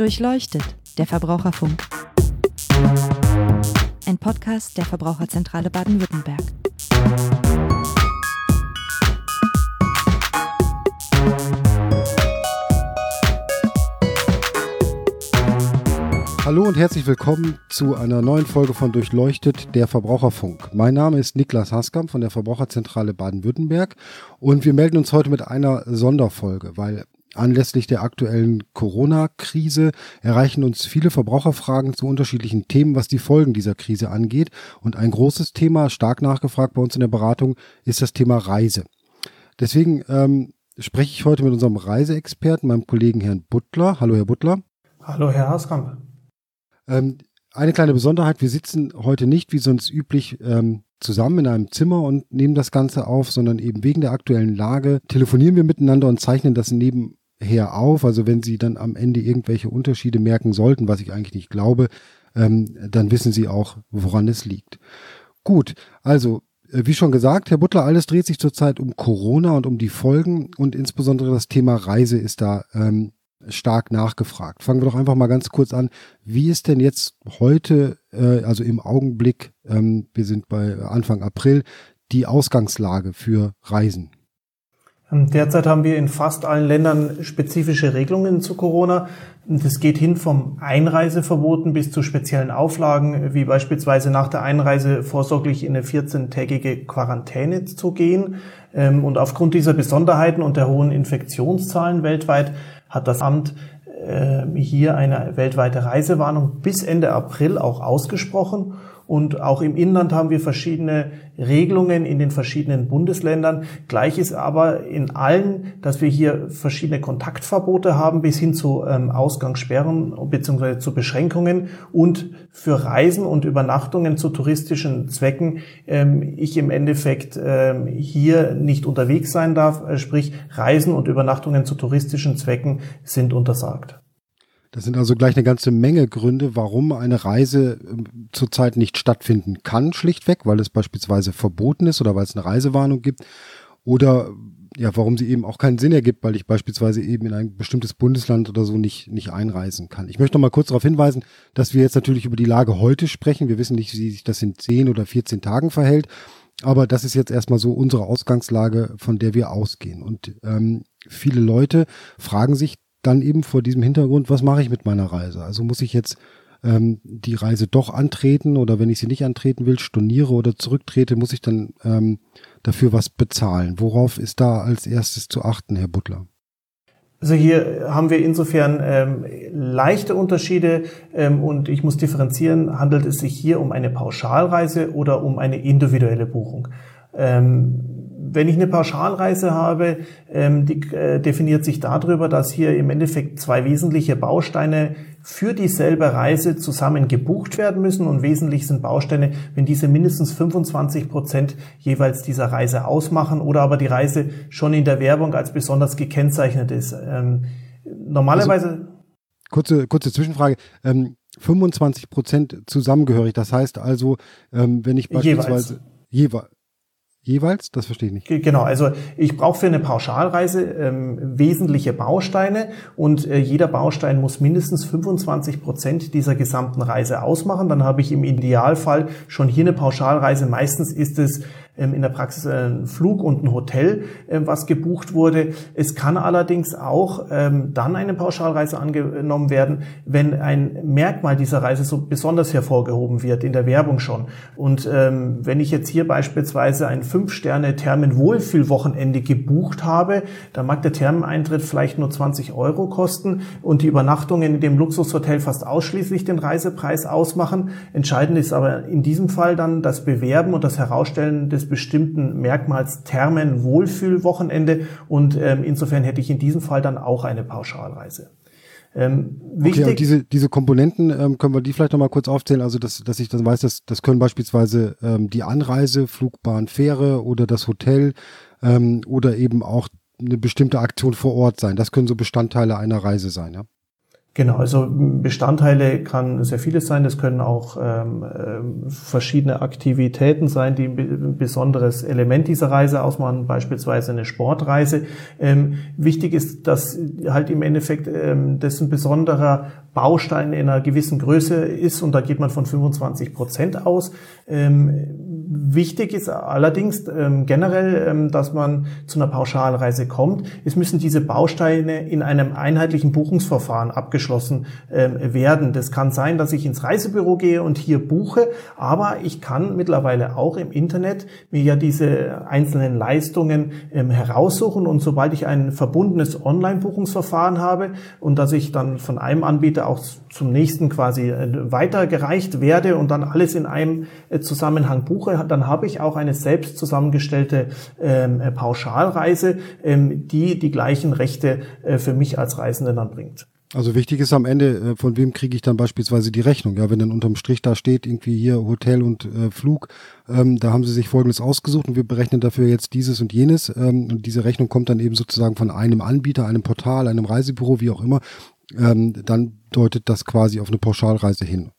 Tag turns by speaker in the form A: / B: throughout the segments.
A: Durchleuchtet, der Verbraucherfunk. Ein Podcast der Verbraucherzentrale Baden-Württemberg.
B: Hallo und herzlich willkommen zu einer neuen Folge von Durchleuchtet, der Verbraucherfunk. Mein Name ist Niklas Haskamp von der Verbraucherzentrale Baden-Württemberg und wir melden uns heute mit einer Sonderfolge, weil Anlässlich der aktuellen Corona-Krise erreichen uns viele Verbraucherfragen zu unterschiedlichen Themen, was die Folgen dieser Krise angeht. Und ein großes Thema, stark nachgefragt bei uns in der Beratung, ist das Thema Reise. Deswegen ähm, spreche ich heute mit unserem Reiseexperten, meinem Kollegen Herrn Butler. Hallo, Herr Butler.
C: Hallo, Herr Hauskamp.
B: Ähm, eine kleine Besonderheit, wir sitzen heute nicht wie sonst üblich ähm, zusammen in einem Zimmer und nehmen das Ganze auf, sondern eben wegen der aktuellen Lage telefonieren wir miteinander und zeichnen das neben her auf. Also wenn Sie dann am Ende irgendwelche Unterschiede merken sollten, was ich eigentlich nicht glaube, ähm, dann wissen Sie auch, woran es liegt. Gut, also äh, wie schon gesagt, Herr Butler, alles dreht sich zurzeit um Corona und um die Folgen und insbesondere das Thema Reise ist da ähm, stark nachgefragt. Fangen wir doch einfach mal ganz kurz an. Wie ist denn jetzt heute, äh, also im Augenblick, ähm, wir sind bei Anfang April, die Ausgangslage für Reisen?
C: Ähm, derzeit haben wir in fast allen Ländern spezifische Regelungen zu Corona. Das geht hin vom Einreiseverboten bis zu speziellen Auflagen, wie beispielsweise nach der Einreise vorsorglich in eine 14-tägige Quarantäne zu gehen. Ähm, und aufgrund dieser Besonderheiten und der hohen Infektionszahlen weltweit hat das Amt ähm, hier eine weltweite Reisewarnung bis Ende April auch ausgesprochen und auch im Inland haben wir verschiedene Regelungen in den verschiedenen Bundesländern. Gleich ist aber in allen, dass wir hier verschiedene Kontaktverbote haben bis hin zu ähm, Ausgangssperren bzw. zu Beschränkungen und für Reisen und Übernachtungen zu touristischen Zwecken ähm, ich im Endeffekt ähm, hier nicht unterwegs sein darf. Äh, sprich, Reisen und Übernachtungen zu touristischen Zwecken sind untersagt.
B: Das sind also gleich eine ganze Menge Gründe, warum eine Reise ähm, zurzeit nicht stattfinden kann, schlichtweg, weil es beispielsweise verboten ist oder weil es eine Reisewarnung gibt oder ja, warum sie eben auch keinen Sinn ergibt, weil ich beispielsweise eben in ein bestimmtes Bundesland oder so nicht, nicht einreisen kann. Ich möchte noch mal kurz darauf hinweisen, dass wir jetzt natürlich über die Lage heute sprechen. Wir wissen nicht, wie sich das in 10 oder 14 Tagen verhält. Aber das ist jetzt erstmal so unsere Ausgangslage, von der wir ausgehen. Und ähm, viele Leute fragen sich dann eben vor diesem Hintergrund, was mache ich mit meiner Reise? Also muss ich jetzt ähm, die Reise doch antreten oder wenn ich sie nicht antreten will, storniere oder zurücktrete, muss ich dann ähm, dafür was bezahlen? Worauf ist da als erstes zu achten, Herr Butler?
C: Also hier haben wir insofern ähm, leichte Unterschiede ähm, und ich muss differenzieren, handelt es sich hier um eine Pauschalreise oder um eine individuelle Buchung. Ähm, wenn ich eine Pauschalreise habe, ähm, die äh, definiert sich darüber, dass hier im Endeffekt zwei wesentliche Bausteine für dieselbe Reise zusammen gebucht werden müssen und wesentlich sind Bausteine, wenn diese mindestens 25 Prozent jeweils dieser Reise ausmachen oder aber die Reise schon in der Werbung als besonders gekennzeichnet ist. Ähm, normalerweise. Also,
B: kurze, kurze Zwischenfrage. Ähm, 25 Prozent zusammengehörig. Das heißt also, ähm, wenn ich beispielsweise jeweils, jeweils Jeweils? Das verstehe ich nicht.
C: Genau, also ich brauche für eine Pauschalreise ähm, wesentliche Bausteine und äh, jeder Baustein muss mindestens 25 Prozent dieser gesamten Reise ausmachen. Dann habe ich im Idealfall schon hier eine Pauschalreise. Meistens ist es in der Praxis ein Flug und ein Hotel, ähm, was gebucht wurde. Es kann allerdings auch ähm, dann eine Pauschalreise angenommen werden, wenn ein Merkmal dieser Reise so besonders hervorgehoben wird, in der Werbung schon. Und wenn ich jetzt hier beispielsweise ein Fünf-Sterne-Thermen-Wohlfühlwochenende gebucht habe, dann mag der Thermeneintritt vielleicht nur 20 Euro kosten und die Übernachtungen in dem Luxushotel fast ausschließlich den Reisepreis ausmachen. Entscheidend ist aber in diesem Fall dann das Bewerben und das Herausstellen des bestimmten Merkmals Thermen Wohlfühlwochenende und ähm, insofern hätte ich in diesem Fall dann auch eine Pauschalreise.
B: Ähm, wichtig. Okay, und diese, diese Komponenten, ähm, können wir die vielleicht nochmal kurz aufzählen? Also, dass, dass ich dann weiß, dass das können beispielsweise ähm, die Anreise, Flugbahn, Fähre oder das Hotel ähm, oder eben auch eine bestimmte Aktion vor Ort sein. Das können so Bestandteile einer Reise sein, ja?
C: Genau, also Bestandteile kann sehr vieles sein. Das können auch ähm, äh, verschiedene Aktivitäten sein, die ein besonderes Element dieser Reise ausmachen, beispielsweise eine Sportreise. Ähm, wichtig ist, dass halt im Endeffekt ähm, das ein besonderer Baustein in einer gewissen Größe ist und da geht man von 25 Prozent aus. Ähm, Wichtig ist allerdings ähm, generell, ähm, dass man zu einer Pauschalreise kommt. Es müssen diese Bausteine in einem einheitlichen Buchungsverfahren abgeschlossen ähm, werden. Das kann sein, dass ich ins Reisebüro gehe und hier buche, aber ich kann mittlerweile auch im Internet mir ja diese einzelnen Leistungen ähm, heraussuchen und sobald ich ein verbundenes Online-Buchungsverfahren habe und dass ich dann von einem Anbieter auch zum nächsten quasi äh, weitergereicht werde und dann alles in einem äh, Zusammenhang buche, dann habe ich auch eine selbst zusammengestellte ähm, äh, Pauschalreise, ähm, die die gleichen Rechte äh, für mich als Reisenden dann bringt.
B: Also wichtig ist am Ende, von wem kriege ich dann beispielsweise die Rechnung? Ja, wenn dann unterm Strich da steht, irgendwie hier Hotel und äh, Flug, ähm, da haben sie sich Folgendes ausgesucht und wir berechnen dafür jetzt dieses und jenes. Ähm, und diese Rechnung kommt dann eben sozusagen von einem Anbieter, einem Portal, einem Reisebüro, wie auch immer. Ähm, dann deutet das quasi auf eine Pauschalreise hin.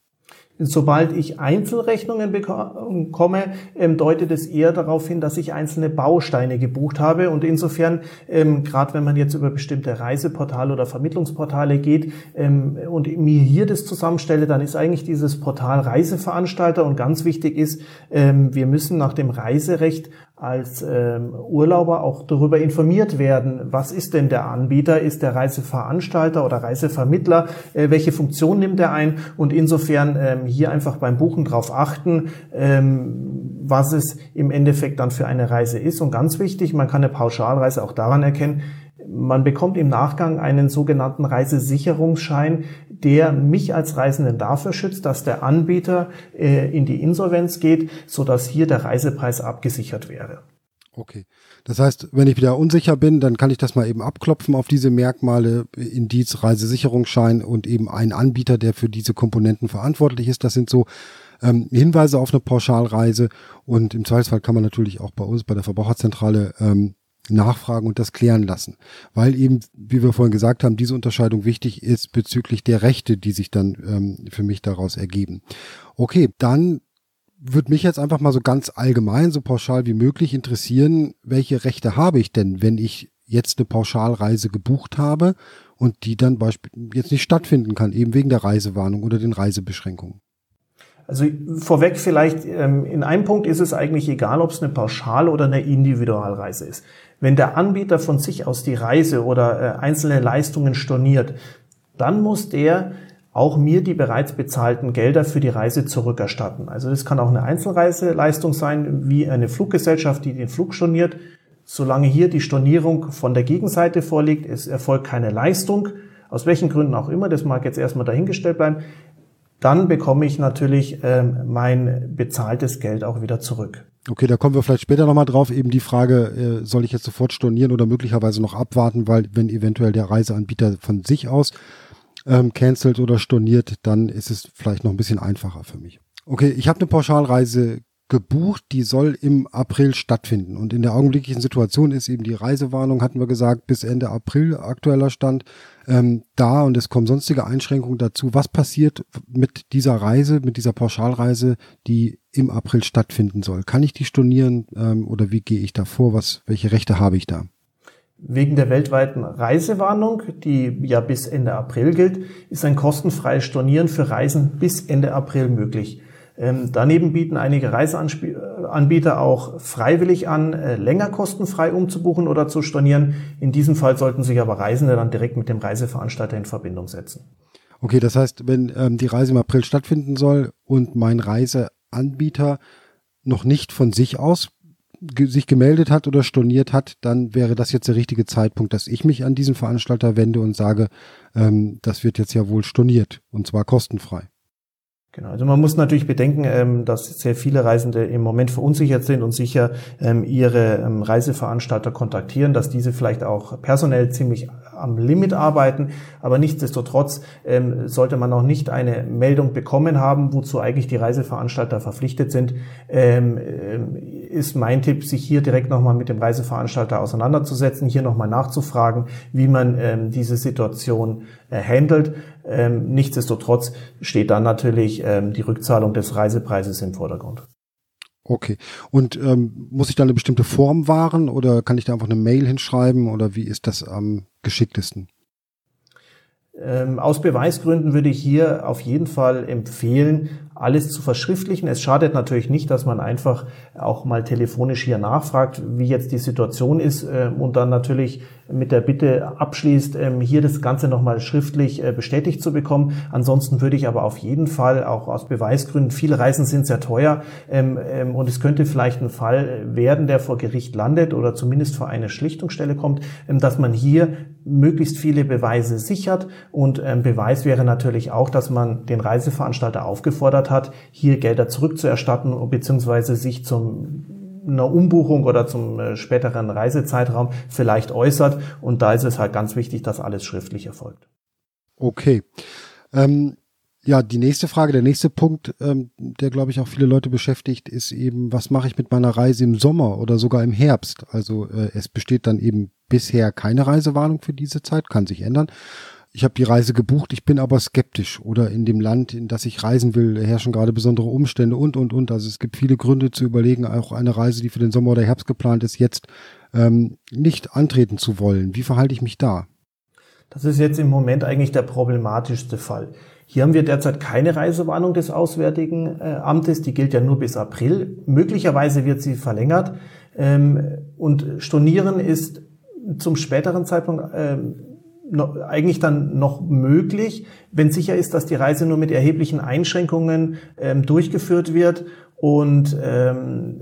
C: Sobald ich Einzelrechnungen bekomme, ähm, deutet es eher darauf hin, dass ich einzelne Bausteine gebucht habe. Und insofern, ähm, gerade wenn man jetzt über bestimmte Reiseportale oder Vermittlungsportale geht ähm, und mir hier das zusammenstelle, dann ist eigentlich dieses Portal Reiseveranstalter. Und ganz wichtig ist, wir müssen nach dem Reiserecht als ähm, Urlauber auch darüber informiert werden, was ist denn der Anbieter, ist der Reiseveranstalter oder Reisevermittler, äh, welche Funktion nimmt er ein und insofern ähm, hier einfach beim Buchen drauf achten, ähm, was es im Endeffekt dann für eine Reise ist. Und ganz wichtig, man kann eine Pauschalreise auch daran erkennen, man bekommt im Nachgang einen sogenannten Reisesicherungsschein, der mich als Reisenden dafür schützt, dass der Anbieter äh, in die Insolvenz geht, so dass hier der Reisepreis abgesichert wäre.
B: Okay. Das heißt, wenn ich wieder unsicher bin, dann kann ich das mal eben abklopfen auf diese Merkmale, Indiz, Reisesicherungsschein und eben ein Anbieter, der für diese Komponenten verantwortlich ist. Das sind so ähm, Hinweise auf eine Pauschalreise und im Zweifelsfall kann man natürlich auch bei uns bei der Verbraucherzentrale ähm, nachfragen und das klären lassen. Weil eben, wie wir vorhin gesagt haben, diese Unterscheidung wichtig ist bezüglich der Rechte, die sich dann ähm, für mich daraus ergeben. Okay, dann würde mich jetzt einfach mal so ganz allgemein, so pauschal wie möglich interessieren, welche Rechte habe ich denn, wenn ich jetzt eine Pauschalreise gebucht habe und die dann jetzt nicht stattfinden kann, eben wegen der Reisewarnung oder den Reisebeschränkungen?
C: Also vorweg vielleicht, ähm, in einem Punkt ist es eigentlich egal, ob es eine Pauschal- oder eine Individualreise ist. Wenn der Anbieter von sich aus die Reise oder äh, einzelne Leistungen storniert, dann muss der auch mir die bereits bezahlten Gelder für die Reise zurückerstatten. Also das kann auch eine Einzelreiseleistung sein, wie eine Fluggesellschaft, die den Flug storniert. Solange hier die Stornierung von der Gegenseite vorliegt, es erfolgt keine Leistung, aus welchen Gründen auch immer, das mag jetzt erstmal dahingestellt bleiben, dann bekomme ich natürlich ähm, mein bezahltes Geld auch wieder zurück.
B: Okay, da kommen wir vielleicht später nochmal drauf. Eben die Frage, äh, soll ich jetzt sofort stornieren oder möglicherweise noch abwarten, weil wenn eventuell der Reiseanbieter von sich aus ähm, cancelt oder storniert, dann ist es vielleicht noch ein bisschen einfacher für mich. Okay, ich habe eine Pauschalreise gebucht, die soll im April stattfinden. Und in der augenblicklichen Situation ist eben die Reisewarnung, hatten wir gesagt, bis Ende April aktueller Stand ähm, da und es kommen sonstige Einschränkungen dazu. Was passiert mit dieser Reise, mit dieser Pauschalreise, die im April stattfinden soll? Kann ich die stornieren ähm, oder wie gehe ich da vor? Was, welche Rechte habe ich da?
C: Wegen der weltweiten Reisewarnung, die ja bis Ende April gilt, ist ein kostenfreies Stornieren für Reisen bis Ende April möglich. Ähm, daneben bieten einige Reiseanbieter auch freiwillig an, äh, länger kostenfrei umzubuchen oder zu stornieren. In diesem Fall sollten sich aber Reisende dann direkt mit dem Reiseveranstalter in Verbindung setzen.
B: Okay, das heißt, wenn ähm, die Reise im April stattfinden soll und mein Reiseanbieter noch nicht von sich aus ge sich gemeldet hat oder storniert hat, dann wäre das jetzt der richtige Zeitpunkt, dass ich mich an diesen Veranstalter wende und sage, ähm, das wird jetzt ja wohl storniert und zwar kostenfrei.
C: Genau, also man muss natürlich bedenken, ähm, dass sehr viele Reisende im Moment verunsichert sind und sicher ähm, ihre ähm, Reiseveranstalter kontaktieren, dass diese vielleicht auch personell ziemlich am Limit arbeiten, aber nichtsdestotrotz sollte man noch nicht eine Meldung bekommen haben, wozu eigentlich die Reiseveranstalter verpflichtet sind, ist mein Tipp, sich hier direkt nochmal mit dem Reiseveranstalter auseinanderzusetzen, hier nochmal nachzufragen, wie man diese Situation handelt. Nichtsdestotrotz steht dann natürlich ähm, die Rückzahlung des Reisepreises im Vordergrund.
B: Okay. Und ähm, muss ich da eine bestimmte Form wahren oder kann ich da einfach eine Mail hinschreiben oder wie ist das am geschicktesten?
C: Ähm, aus Beweisgründen würde ich hier auf jeden Fall empfehlen, alles zu verschriftlichen. Es schadet natürlich nicht, dass man einfach auch mal telefonisch hier nachfragt, wie jetzt die Situation ist äh, und dann natürlich mit der Bitte abschließt, ähm, hier das Ganze nochmal schriftlich äh, bestätigt zu bekommen. Ansonsten würde ich aber auf jeden Fall auch aus Beweisgründen, viele Reisen sind sehr teuer ähm, ähm, und es könnte vielleicht ein Fall werden, der vor Gericht landet oder zumindest vor eine Schlichtungsstelle kommt, dass man hier möglichst viele Beweise sichert und Beweis wäre natürlich auch, dass man den Reiseveranstalter aufgefordert hat, hier Gelder zurückzuerstatten bzw. sich zum einer Umbuchung oder zum äh, späteren Reisezeitraum vielleicht äußert. Und da ist es halt ganz wichtig, dass alles schriftlich erfolgt.
B: Okay. Ähm, ja, die nächste Frage, der nächste Punkt, ähm, der glaube ich auch viele Leute beschäftigt, ist eben, was mache ich mit meiner Reise im Sommer oder sogar im Herbst? Also äh, es besteht dann eben bisher keine Reisewarnung für diese Zeit, kann sich ändern ich habe die Reise gebucht, ich bin aber skeptisch oder in dem Land, in das ich reisen will, herrschen gerade besondere Umstände und, und, und. Also es gibt viele Gründe zu überlegen, auch eine Reise, die für den Sommer oder Herbst geplant ist, jetzt ähm, nicht antreten zu wollen. Wie verhalte ich mich da?
C: Das ist jetzt im Moment eigentlich der problematischste Fall. Hier haben wir derzeit keine Reisewarnung des Auswärtigen äh, Amtes, die gilt ja nur bis April. Möglicherweise wird sie verlängert. Ähm, und Stornieren ist zum späteren Zeitpunkt ähm, noch, eigentlich dann noch möglich, wenn sicher ist, dass die Reise nur mit erheblichen Einschränkungen ähm, durchgeführt wird. Und ähm,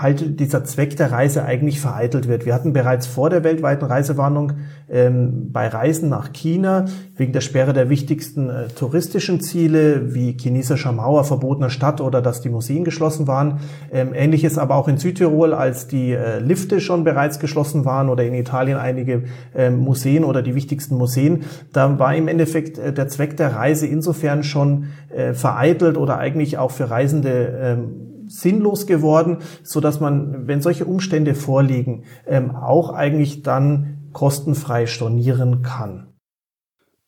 C: halt dieser Zweck der Reise eigentlich vereitelt wird. Wir hatten bereits vor der weltweiten Reisewarnung ähm, bei Reisen nach China wegen der Sperre der wichtigsten äh, touristischen Ziele wie chinesischer Mauer, verbotener Stadt oder dass die Museen geschlossen waren. Ähm, Ähnliches aber auch in Südtirol, als die äh, Lifte schon bereits geschlossen waren oder in Italien einige äh, Museen oder die wichtigsten Museen. Da war im Endeffekt äh, der Zweck der Reise insofern schon äh, vereitelt oder eigentlich auch für Reisende ähm, sinnlos geworden, so dass man, wenn solche Umstände vorliegen, ähm, auch eigentlich dann kostenfrei stornieren kann.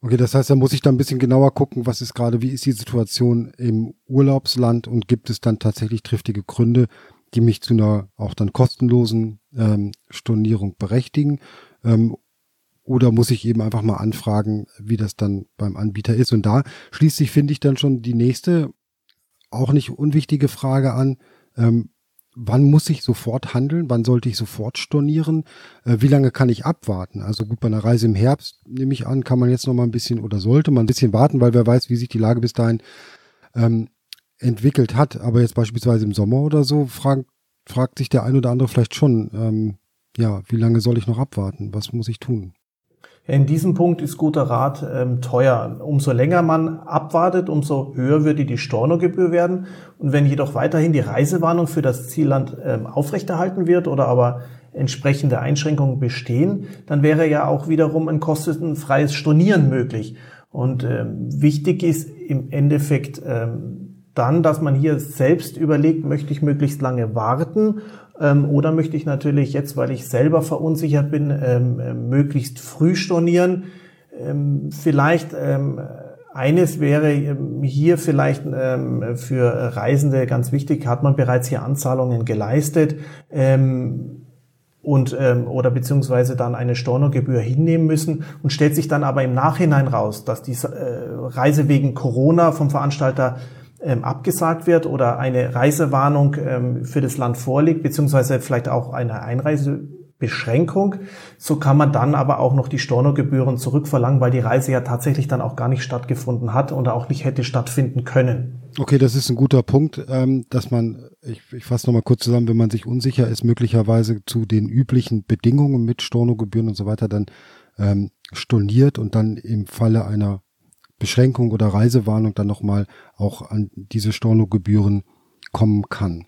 B: Okay, das heißt, da muss ich dann ein bisschen genauer gucken, was ist gerade, wie ist die Situation im Urlaubsland und gibt es dann tatsächlich triftige Gründe, die mich zu einer auch dann kostenlosen ähm, Stornierung berechtigen? Ähm, oder muss ich eben einfach mal anfragen, wie das dann beim Anbieter ist? Und da schließt sich, finde ich, dann schon die nächste auch nicht unwichtige Frage an. Ähm, wann muss ich sofort handeln? Wann sollte ich sofort stornieren? Äh, wie lange kann ich abwarten? Also gut, bei einer Reise im Herbst, nehme ich an, kann man jetzt noch mal ein bisschen oder sollte man ein bisschen warten, weil wer weiß, wie sich die Lage bis dahin ähm, entwickelt hat. Aber jetzt beispielsweise im Sommer oder so, fragt, fragt sich der ein oder andere vielleicht schon, ähm, ja, wie lange soll ich noch abwarten? Was muss ich tun?
C: In diesem Punkt ist guter Rat ähm, teuer. Umso länger man abwartet, umso höher würde die Stornogebühr werden. Und wenn jedoch weiterhin die Reisewarnung für das Zielland ähm, aufrechterhalten wird oder aber entsprechende Einschränkungen bestehen, dann wäre ja auch wiederum ein kostenfreies Stornieren möglich. Und ähm, wichtig ist im Endeffekt ähm, dann, dass man hier selbst überlegt, möchte ich möglichst lange warten ähm, oder möchte ich natürlich jetzt, weil ich selber verunsichert bin, ähm, äh, möglichst früh stornieren. Ähm, vielleicht ähm, eines wäre ähm, hier vielleicht ähm, für Reisende ganz wichtig, hat man bereits hier Anzahlungen geleistet und oder beziehungsweise dann eine Stornogebühr hinnehmen müssen und stellt sich dann aber im Nachhinein raus, dass die äh, Reise wegen Corona vom Veranstalter ähm, abgesagt wird oder eine Reisewarnung ähm, für das Land vorliegt, beziehungsweise vielleicht auch eine Einreisebeschränkung, so kann man dann aber auch noch die Stornogebühren zurückverlangen, weil die Reise ja tatsächlich dann auch gar nicht stattgefunden hat oder auch nicht hätte stattfinden können.
B: Okay, das ist ein guter Punkt, ähm, dass man, ich, ich fasse nochmal kurz zusammen, wenn man sich unsicher ist, möglicherweise zu den üblichen Bedingungen mit Stornogebühren und so weiter dann storniert und dann im Falle einer Beschränkung oder Reisewarnung dann nochmal auch an diese Stornogebühren kommen kann.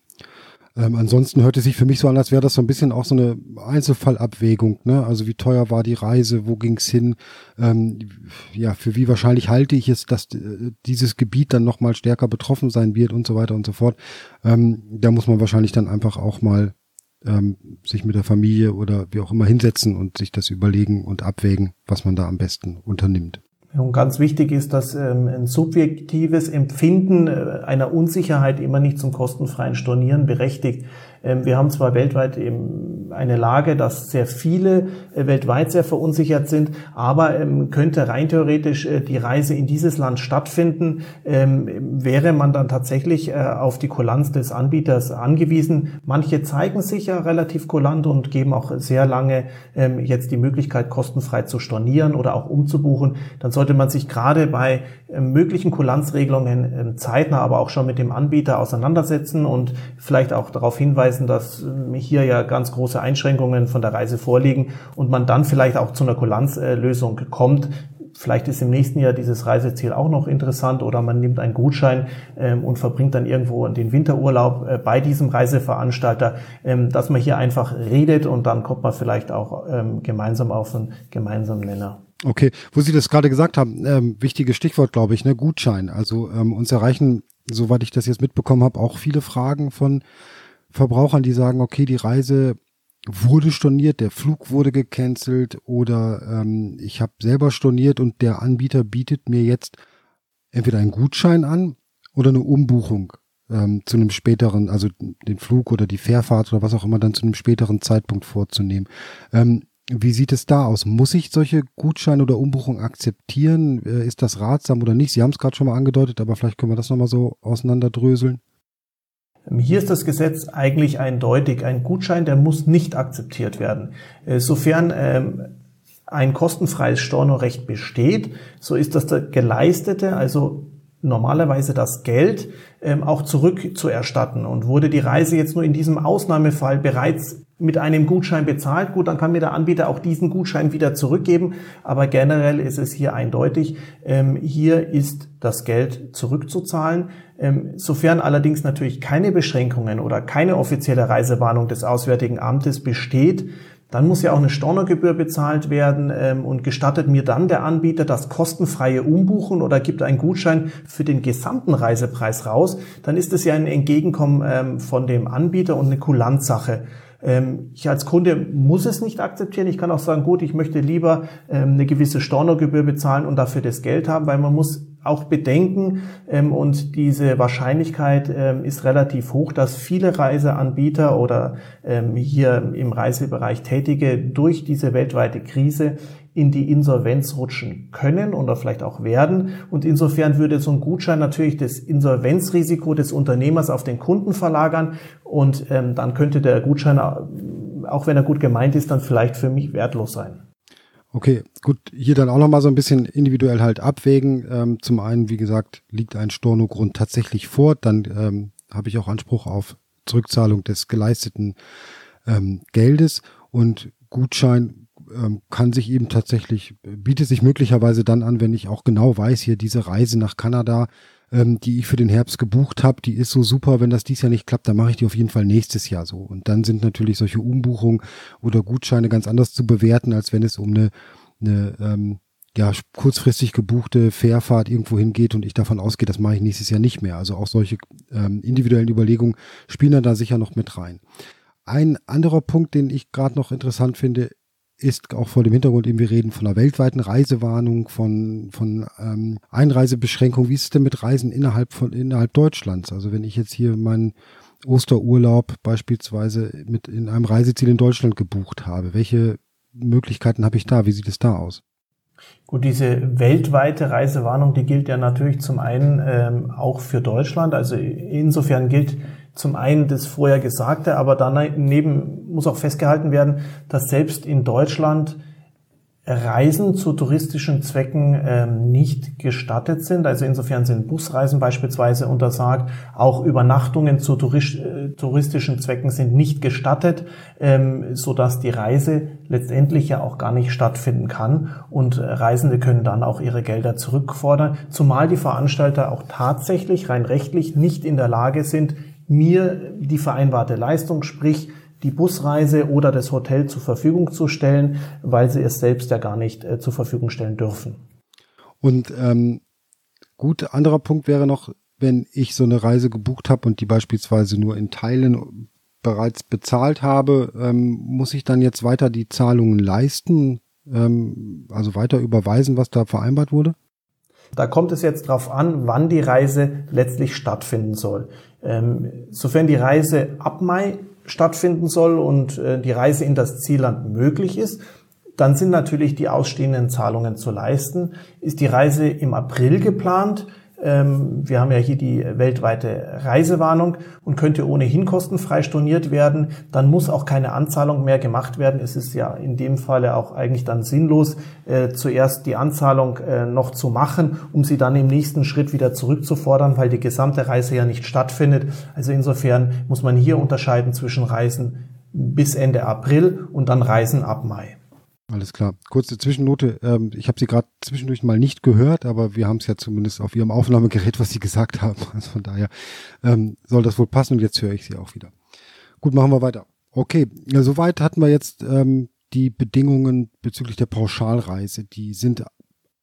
B: Ähm, ansonsten hört es sich für mich so an, als wäre das so ein bisschen auch so eine Einzelfallabwägung. Ne? Also wie teuer war die Reise, wo ging's hin? Ähm, ja, für wie wahrscheinlich halte ich es, dass äh, dieses Gebiet dann nochmal stärker betroffen sein wird und so weiter und so fort. Ähm, da muss man wahrscheinlich dann einfach auch mal ähm, sich mit der Familie oder wie auch immer hinsetzen und sich das überlegen und abwägen, was man da am besten unternimmt.
C: Und ganz wichtig ist, dass ähm, ein subjektives Empfinden äh, einer Unsicherheit immer nicht zum kostenfreien Stornieren berechtigt. Ähm, wir haben zwar weltweit eben eine Lage, dass sehr viele äh, weltweit sehr verunsichert sind, aber ähm, könnte rein theoretisch äh, die Reise in dieses Land stattfinden, ähm, wäre man dann tatsächlich äh, auf die Kulanz des Anbieters angewiesen. Manche zeigen sich ja relativ kulant und geben auch sehr lange jetzt die Möglichkeit, kostenfrei zu stornieren oder auch umzubuchen. Dann sollte man sich gerade bei möglichen Kulanzregelungen zeitnah aber auch schon mit dem Anbieter auseinandersetzen und vielleicht auch darauf hinweisen, dass hier ja ganz große Einschränkungen von der Reise vorliegen und man dann vielleicht auch zu einer Kulanzlösung kommt. Vielleicht ist im nächsten Jahr dieses Reiseziel auch noch interessant oder man nimmt einen Gutschein ähm, und verbringt dann irgendwo den Winterurlaub äh, bei diesem Reiseveranstalter, ähm, dass man hier einfach redet und dann kommt man vielleicht auch ähm, gemeinsam auf einen gemeinsamen Nenner.
B: Okay, wo Sie das gerade gesagt haben, ähm, wichtiges Stichwort, glaube ich, ne, Gutschein. Also ähm, uns erreichen, soweit ich das jetzt mitbekommen habe, auch viele Fragen von Verbrauchern, die sagen, okay, die Reise wurde storniert, der Flug wurde gecancelt oder ähm, ich habe selber storniert und der Anbieter bietet mir jetzt entweder einen Gutschein an oder eine Umbuchung ähm, zu einem späteren, also den Flug oder die Fährfahrt oder was auch immer dann zu einem späteren Zeitpunkt vorzunehmen. Ähm, wie sieht es da aus? Muss ich solche Gutscheine oder Umbuchungen akzeptieren? Äh, ist das ratsam oder nicht? Sie haben es gerade schon mal angedeutet, aber vielleicht können wir das nochmal so auseinanderdröseln.
C: Hier ist das Gesetz eigentlich eindeutig. Ein Gutschein, der muss nicht akzeptiert werden. Äh, sofern ähm, ein kostenfreies Stornorecht besteht, so ist das geleistete, also normalerweise das Geld ähm, auch zurückzuerstatten. Und wurde die Reise jetzt nur in diesem Ausnahmefall bereits mit einem Gutschein bezahlt, gut, dann kann mir der Anbieter auch diesen Gutschein wieder zurückgeben. Aber generell ist es hier eindeutig, ähm, hier ist das Geld zurückzuzahlen. Ähm, sofern allerdings natürlich keine Beschränkungen oder keine offizielle Reisewarnung des Auswärtigen Amtes besteht, dann muss ja auch eine Stornogebühr bezahlt werden ähm, und gestattet mir dann der Anbieter das kostenfreie Umbuchen oder gibt einen Gutschein für den gesamten Reisepreis raus, dann ist es ja ein Entgegenkommen ähm, von dem Anbieter und eine Kulanzsache. Ähm, ich als Kunde muss es nicht akzeptieren. Ich kann auch sagen, gut, ich möchte lieber ähm, eine gewisse Stornogebühr bezahlen und dafür das Geld haben, weil man muss auch bedenken ähm, und diese Wahrscheinlichkeit ist relativ hoch, dass viele Reiseanbieter oder hier im Reisebereich Tätige durch diese weltweite Krise in die Insolvenz rutschen können oder vielleicht auch werden. Und insofern würde so ein Gutschein natürlich das Insolvenzrisiko des Unternehmers auf den Kunden verlagern und ähm, dann könnte der Gutschein, auch wenn er gut gemeint ist, dann vielleicht für mich wertlos sein.
B: Okay, gut, hier dann auch nochmal so ein bisschen individuell halt abwägen. Ähm, zum einen, wie gesagt, liegt ein Stornogrund tatsächlich vor, dann ähm, habe ich auch Anspruch auf Zurückzahlung des geleisteten ähm, Geldes und Gutschein ähm, kann sich eben tatsächlich, bietet sich möglicherweise dann an, wenn ich auch genau weiß, hier diese Reise nach Kanada ähm, die ich für den Herbst gebucht habe, die ist so super, wenn das dies Jahr nicht klappt, dann mache ich die auf jeden Fall nächstes Jahr so. Und dann sind natürlich solche Umbuchungen oder Gutscheine ganz anders zu bewerten, als wenn es um eine, eine ähm, ja, kurzfristig gebuchte Fährfahrt irgendwo hingeht und ich davon ausgehe, das mache ich nächstes Jahr nicht mehr. Also auch solche ähm, individuellen Überlegungen spielen dann da sicher noch mit rein. Ein anderer Punkt, den ich gerade noch interessant finde, ist auch vor dem Hintergrund, eben wir reden von einer weltweiten Reisewarnung, von, von ähm, Einreisebeschränkungen. Wie ist es denn mit Reisen innerhalb von innerhalb Deutschlands? Also wenn ich jetzt hier meinen Osterurlaub beispielsweise mit in einem Reiseziel in Deutschland gebucht habe, welche Möglichkeiten habe ich da? Wie sieht es da aus?
C: Gut, diese weltweite Reisewarnung, die gilt ja natürlich zum einen ähm, auch für Deutschland. Also insofern gilt zum einen das vorher Gesagte, aber daneben muss auch festgehalten werden, dass selbst in Deutschland Reisen zu touristischen Zwecken ähm, nicht gestattet sind. Also insofern sind Busreisen beispielsweise untersagt. Auch Übernachtungen zu äh, touristischen Zwecken sind nicht gestattet, ähm, so dass die Reise letztendlich ja auch gar nicht stattfinden kann. Und Reisende können dann auch ihre Gelder zurückfordern, zumal die Veranstalter auch tatsächlich rein rechtlich nicht in der Lage sind, mir die vereinbarte Leistung, sprich die Busreise oder das Hotel zur Verfügung zu stellen, weil sie es selbst ja gar nicht äh, zur Verfügung stellen dürfen.
B: Und ähm, gut, anderer Punkt wäre noch, wenn ich so eine Reise gebucht habe und die beispielsweise nur in Teilen bereits bezahlt habe, ähm, muss ich dann jetzt weiter die Zahlungen leisten, ähm, also weiter überweisen, was da vereinbart wurde?
C: Da kommt es jetzt darauf an, wann die Reise letztlich stattfinden soll. Ähm, sofern die Reise ab Mai stattfinden soll und äh, die Reise in das Zielland möglich ist, dann sind natürlich die ausstehenden Zahlungen zu leisten. Ist die Reise im April geplant, wir haben ja hier die weltweite Reisewarnung und könnte ohnehin kostenfrei storniert werden. Dann muss auch keine Anzahlung mehr gemacht werden. Es ist ja in dem Falle auch eigentlich dann sinnlos, äh, zuerst die Anzahlung äh, noch zu machen, um sie dann im nächsten Schritt wieder zurückzufordern, weil die gesamte Reise ja nicht stattfindet. Also insofern muss man hier unterscheiden zwischen Reisen bis Ende April und dann Reisen ab Mai.
B: Alles klar. Kurze Zwischennote. Ähm, ich habe Sie gerade zwischendurch mal nicht gehört, aber wir haben es ja zumindest auf Ihrem Aufnahmegerät, was Sie gesagt haben. Also von daher ähm, soll das wohl passen und jetzt höre ich Sie auch wieder. Gut, machen wir weiter. Okay, ja, soweit hatten wir jetzt ähm, die Bedingungen bezüglich der Pauschalreise. Die sind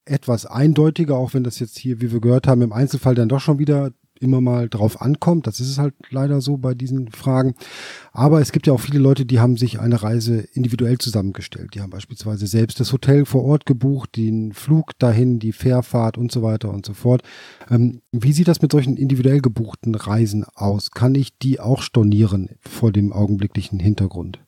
B: etwas eindeutiger, auch wenn das jetzt hier, wie wir gehört haben, im Einzelfall dann doch schon wieder immer mal drauf ankommt. Das ist es halt leider so bei diesen Fragen. Aber es gibt ja auch viele Leute, die haben sich eine Reise individuell zusammengestellt. Die haben beispielsweise selbst das Hotel vor Ort gebucht, den Flug dahin, die Fährfahrt und so weiter und so fort. Ähm, wie sieht das mit solchen individuell gebuchten Reisen aus? Kann ich die auch stornieren vor dem augenblicklichen Hintergrund?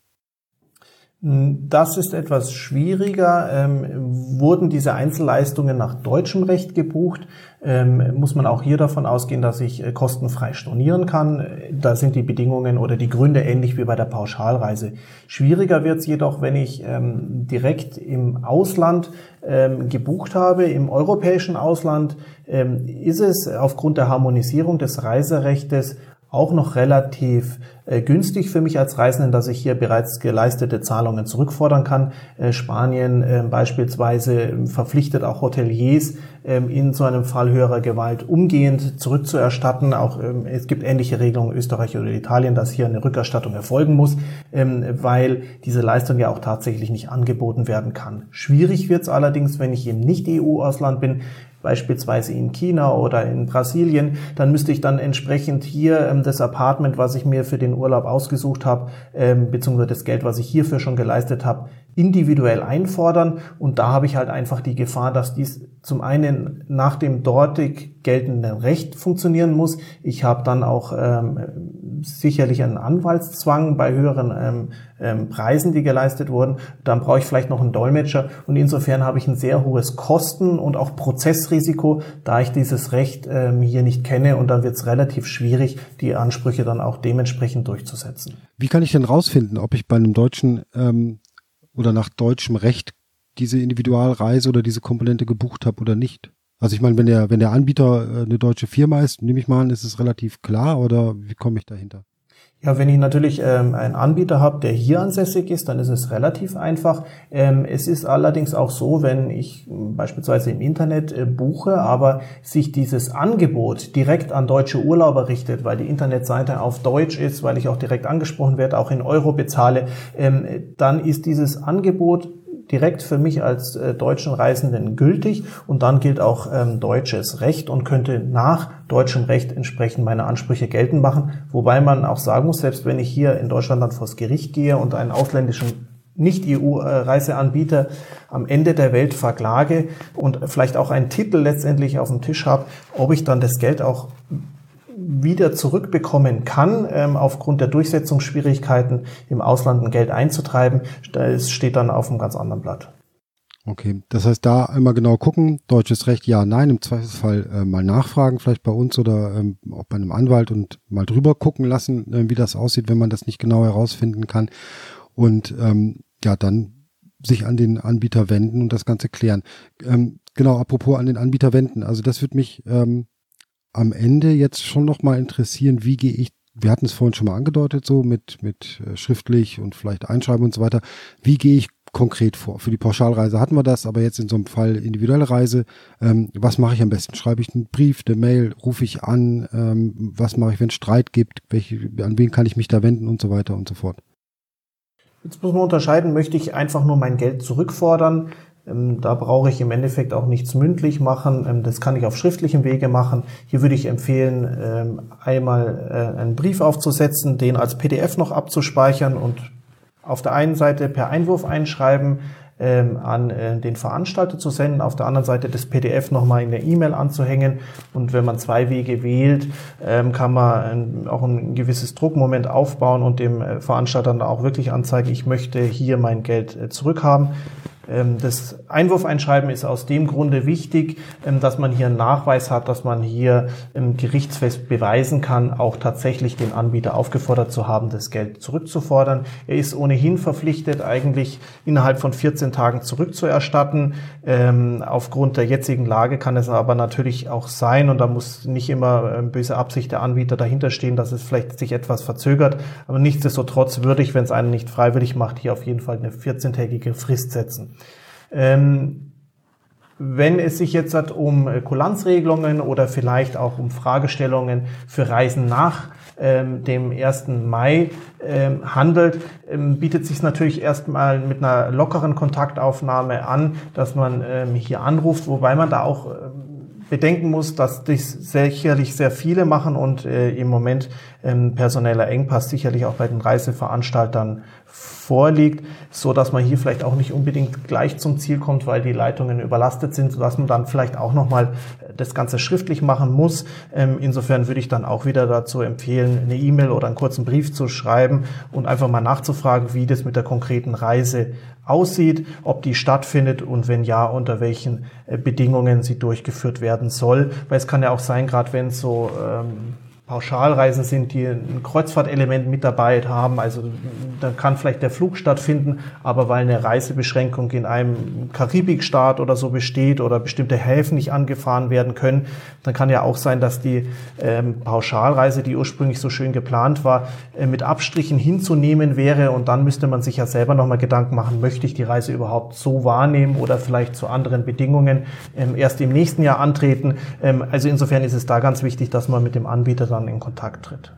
C: Das ist etwas schwieriger. Ähm, wurden diese Einzelleistungen nach deutschem Recht gebucht, ähm, muss man auch hier davon ausgehen, dass ich äh, kostenfrei stornieren kann. Da sind die Bedingungen oder die Gründe ähnlich wie bei der Pauschalreise. Schwieriger wird es jedoch, wenn ich ähm, direkt im Ausland ähm, gebucht habe, im europäischen Ausland, ähm, ist es aufgrund der Harmonisierung des Reiserechtes auch noch relativ äh, günstig für mich als Reisenden, dass ich hier bereits geleistete Zahlungen zurückfordern kann. Äh, Spanien äh, beispielsweise ähm, verpflichtet auch Hoteliers ähm, in so einem Fall höherer Gewalt umgehend zurückzuerstatten. Auch ähm, es gibt ähnliche Regelungen in Österreich oder Italien, dass hier eine Rückerstattung erfolgen muss, weil diese Leistung ja auch tatsächlich nicht angeboten werden kann. Schwierig wird es allerdings, wenn ich im Nicht-EU-Ausland bin, beispielsweise in China oder in Brasilien, dann müsste ich dann entsprechend hier ähm, das Apartment, was ich mir für den Urlaub ausgesucht habe, ähm, beziehungsweise das Geld, was ich hierfür schon geleistet habe, individuell einfordern. Und da habe ich halt einfach die Gefahr, dass dies zum einen nach dem dortig geltenden Recht funktionieren muss. Ich habe dann auch ähm, sicherlich einen Anwaltszwang bei höheren ähm, ähm, Preisen, die geleistet wurden. Dann brauche ich vielleicht noch einen Dolmetscher. Und insofern habe ich ein sehr hohes Kosten- und auch Prozessrisiko, da ich dieses Recht ähm, hier nicht kenne. Und dann wird es relativ schwierig, die Ansprüche dann auch dementsprechend durchzusetzen.
B: Wie kann ich denn rausfinden, ob ich bei einem deutschen ähm, oder nach deutschem Recht diese Individualreise oder diese Komponente gebucht habe oder nicht? Also ich meine, wenn der, wenn der Anbieter äh, eine deutsche Firma ist, nehme ich mal an, ist es relativ klar oder wie komme ich dahinter?
C: Ja, wenn ich natürlich ähm, einen Anbieter habe, der hier ansässig ist, dann ist es relativ einfach. Ähm, es ist allerdings auch so, wenn ich ähm, beispielsweise im Internet äh, buche, aber sich dieses Angebot direkt an deutsche Urlauber richtet, weil die Internetseite auf Deutsch ist, weil ich auch direkt angesprochen werde, auch in Euro bezahle, ähm, dann ist dieses Angebot direkt für mich als äh, deutschen Reisenden gültig und dann gilt auch ähm, deutsches Recht und könnte nach deutschem Recht entsprechend meine Ansprüche geltend machen. Wobei man auch sagen muss, selbst wenn ich hier in Deutschland dann vors Gericht gehe und einen ausländischen nicht-EU-Reiseanbieter am Ende der Welt verklage und vielleicht auch einen Titel letztendlich auf dem Tisch habe, ob ich dann das Geld auch wieder zurückbekommen kann, ähm, aufgrund der Durchsetzungsschwierigkeiten im Ausland ein Geld einzutreiben, das steht dann auf einem ganz anderen Blatt.
B: Okay, das heißt, da einmal genau gucken, deutsches Recht ja, nein, im Zweifelsfall äh, mal nachfragen, vielleicht bei uns oder ähm, auch bei einem Anwalt und mal drüber gucken lassen, äh, wie das aussieht, wenn man das nicht genau herausfinden kann. Und ähm, ja, dann sich an den Anbieter wenden und das Ganze klären. Ähm, genau, apropos an den Anbieter wenden. Also das wird mich ähm, am Ende jetzt schon noch mal interessieren, wie gehe ich, wir hatten es vorhin schon mal angedeutet, so mit, mit äh, schriftlich und vielleicht Einschreiben und so weiter. Wie gehe ich konkret vor? Für die Pauschalreise hatten wir das, aber jetzt in so einem Fall individuelle Reise. Ähm, was mache ich am besten? Schreibe ich einen Brief, eine Mail, rufe ich an? Ähm, was mache ich, wenn es Streit gibt? Welche, an wen kann ich mich da wenden und so weiter und so fort?
C: Jetzt muss man unterscheiden, möchte ich einfach nur mein Geld zurückfordern? Ähm, da brauche ich im Endeffekt auch nichts mündlich machen. Ähm, das kann ich auf schriftlichem Wege machen. Hier würde ich empfehlen, ähm, einmal äh, einen Brief aufzusetzen, den als PDF noch abzuspeichern und auf der einen Seite per Einwurf einschreiben, an äh, den Veranstalter zu senden, auf der anderen Seite das PDF nochmal in der E-Mail anzuhängen und wenn man zwei Wege wählt, kann man auch ein gewisses Druckmoment aufbauen und dem äh, Veranstalter dann auch wirklich anzeigen, ich möchte hier mein Geld zurückhaben. Ähm, das Einwurfeinschreiben ist aus dem Grunde wichtig, ähm, dass man hier einen Nachweis hat, dass man hier ähm, gerichtsfest beweisen kann, auch tatsächlich den Anbieter aufgefordert zu haben, das Geld zurückzufordern. Er ist ohnehin verpflichtet, eigentlich innerhalb von 14 Tagen zurückzuerstatten. Aufgrund der jetzigen Lage kann es aber natürlich auch sein, und da muss nicht immer böse Absicht der Anbieter dahinter stehen, dass es vielleicht sich etwas verzögert. Aber nichtsdestotrotz würde ich, wenn es einen nicht freiwillig macht, hier auf jeden Fall eine 14-tägige Frist setzen. Ähm, wenn es sich jetzt um äh, Kulanzregelungen oder vielleicht auch um Fragestellungen für Reisen nach ähm, dem 1. Mai ähm, handelt, bietet sich natürlich erstmal mit einer lockeren Kontaktaufnahme an, dass man hier anruft, wobei man da auch bedenken muss, dass das sicherlich sehr viele machen und äh, im Moment ein personeller Engpass sicherlich auch bei den Reiseveranstaltern vorliegt, so dass man hier vielleicht auch nicht unbedingt gleich zum Ziel kommt, weil die Leitungen überlastet sind, so dass man dann vielleicht auch nochmal das Ganze schriftlich machen muss. Ähm, insofern würde ich dann auch wieder dazu empfehlen, eine E-Mail oder einen kurzen Brief zu schreiben und einfach mal nachzufragen, wie das mit der konkreten Reise aussieht, ob die stattfindet und wenn ja, unter welchen äh, Bedingungen sie durchgeführt werden soll. Weil es kann ja auch sein, gerade wenn es so ähm, Pauschalreisen sind, die ein Kreuzfahrtelement mit dabei haben. Also dann kann vielleicht der Flug stattfinden, aber weil eine Reisebeschränkung in einem Karibikstaat oder so besteht oder bestimmte Häfen nicht angefahren werden können, dann kann ja auch sein, dass die ähm, Pauschalreise, die ursprünglich so schön geplant war, äh, mit Abstrichen hinzunehmen wäre und dann müsste man sich ja selber nochmal Gedanken machen, möchte ich die Reise überhaupt so wahrnehmen oder vielleicht zu anderen Bedingungen ähm, erst im nächsten Jahr antreten. Ähm, also insofern ist es da ganz wichtig, dass man mit dem Anbieter dann in Kontakt tritt.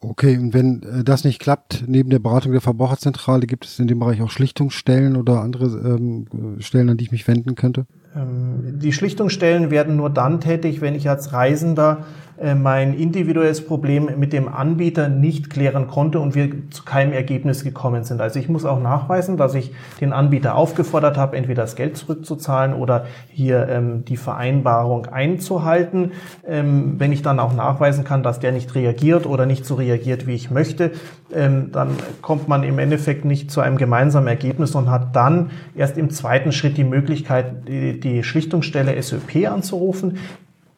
B: Okay, und wenn äh, das nicht klappt, neben der Beratung der Verbraucherzentrale, gibt es in dem Bereich auch Schlichtungsstellen oder andere ähm, Stellen, an die ich mich wenden könnte?
C: Ähm, die Schlichtungsstellen werden nur dann tätig, wenn ich als Reisender äh, mein individuelles Problem mit dem Anbieter nicht klären konnte und wir zu keinem Ergebnis gekommen sind. Also ich muss auch nachweisen, dass ich den Anbieter aufgefordert habe, entweder das Geld zurückzuzahlen oder hier ähm, die Vereinbarung einzuhalten. Ähm, wenn ich dann auch nachweisen kann, dass der nicht reagiert oder nicht so reagiert, wie ich möchte, ähm, dann kommt man im Endeffekt nicht zu einem gemeinsamen Ergebnis und hat dann erst im zweiten Schritt die Möglichkeit, die, die Schlichtungsstelle SÖP anzurufen.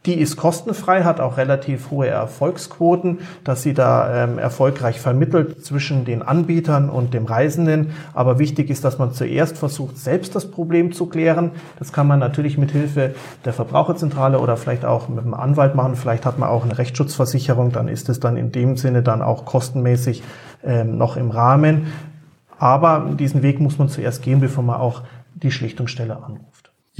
C: Die ist kostenfrei, hat auch relativ hohe Erfolgsquoten, dass sie da ähm, erfolgreich vermittelt zwischen den Anbietern und dem Reisenden. Aber wichtig ist, dass man zuerst versucht, selbst das Problem zu klären. Das kann man natürlich mit Hilfe der Verbraucherzentrale oder vielleicht auch mit dem Anwalt machen. Vielleicht hat man auch eine Rechtsschutzversicherung, dann ist es dann in dem Sinne dann auch kostenmäßig ähm, noch im Rahmen. Aber diesen Weg muss man zuerst gehen, bevor man auch die Schlichtungsstelle anruft.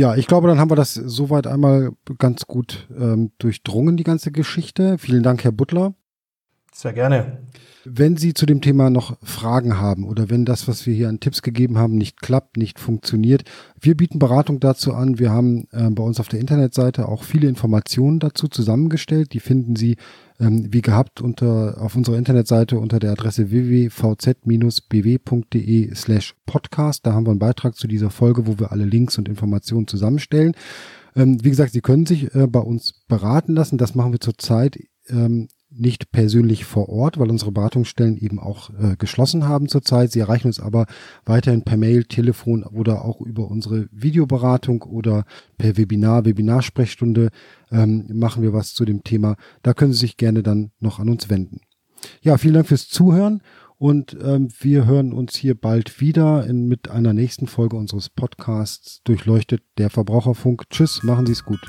B: Ja, ich glaube, dann haben wir das soweit einmal ganz gut ähm, durchdrungen, die ganze Geschichte. Vielen Dank, Herr Butler.
C: Sehr gerne.
B: Wenn Sie zu dem Thema noch Fragen haben oder wenn das, was wir hier an Tipps gegeben haben, nicht klappt, nicht funktioniert, wir bieten Beratung dazu an. Wir haben äh, bei uns auf der Internetseite auch viele Informationen dazu zusammengestellt. Die finden Sie ähm, wie gehabt unter auf unserer Internetseite unter der Adresse www.vz-bw.de slash podcast. Da haben wir einen Beitrag zu dieser Folge, wo wir alle Links und Informationen zusammenstellen. Ähm, wie gesagt, Sie können sich äh, bei uns beraten lassen. Das machen wir zurzeit ähm, nicht persönlich vor Ort, weil unsere Beratungsstellen eben auch äh, geschlossen haben zurzeit. Sie erreichen uns aber weiterhin per Mail, Telefon oder auch über unsere Videoberatung oder per Webinar, Webinarsprechstunde ähm, machen wir was zu dem Thema. Da können Sie sich gerne dann noch an uns wenden. Ja, vielen Dank fürs Zuhören und ähm, wir hören uns hier bald wieder in, mit einer nächsten Folge unseres Podcasts Durchleuchtet der Verbraucherfunk. Tschüss, machen Sie es gut.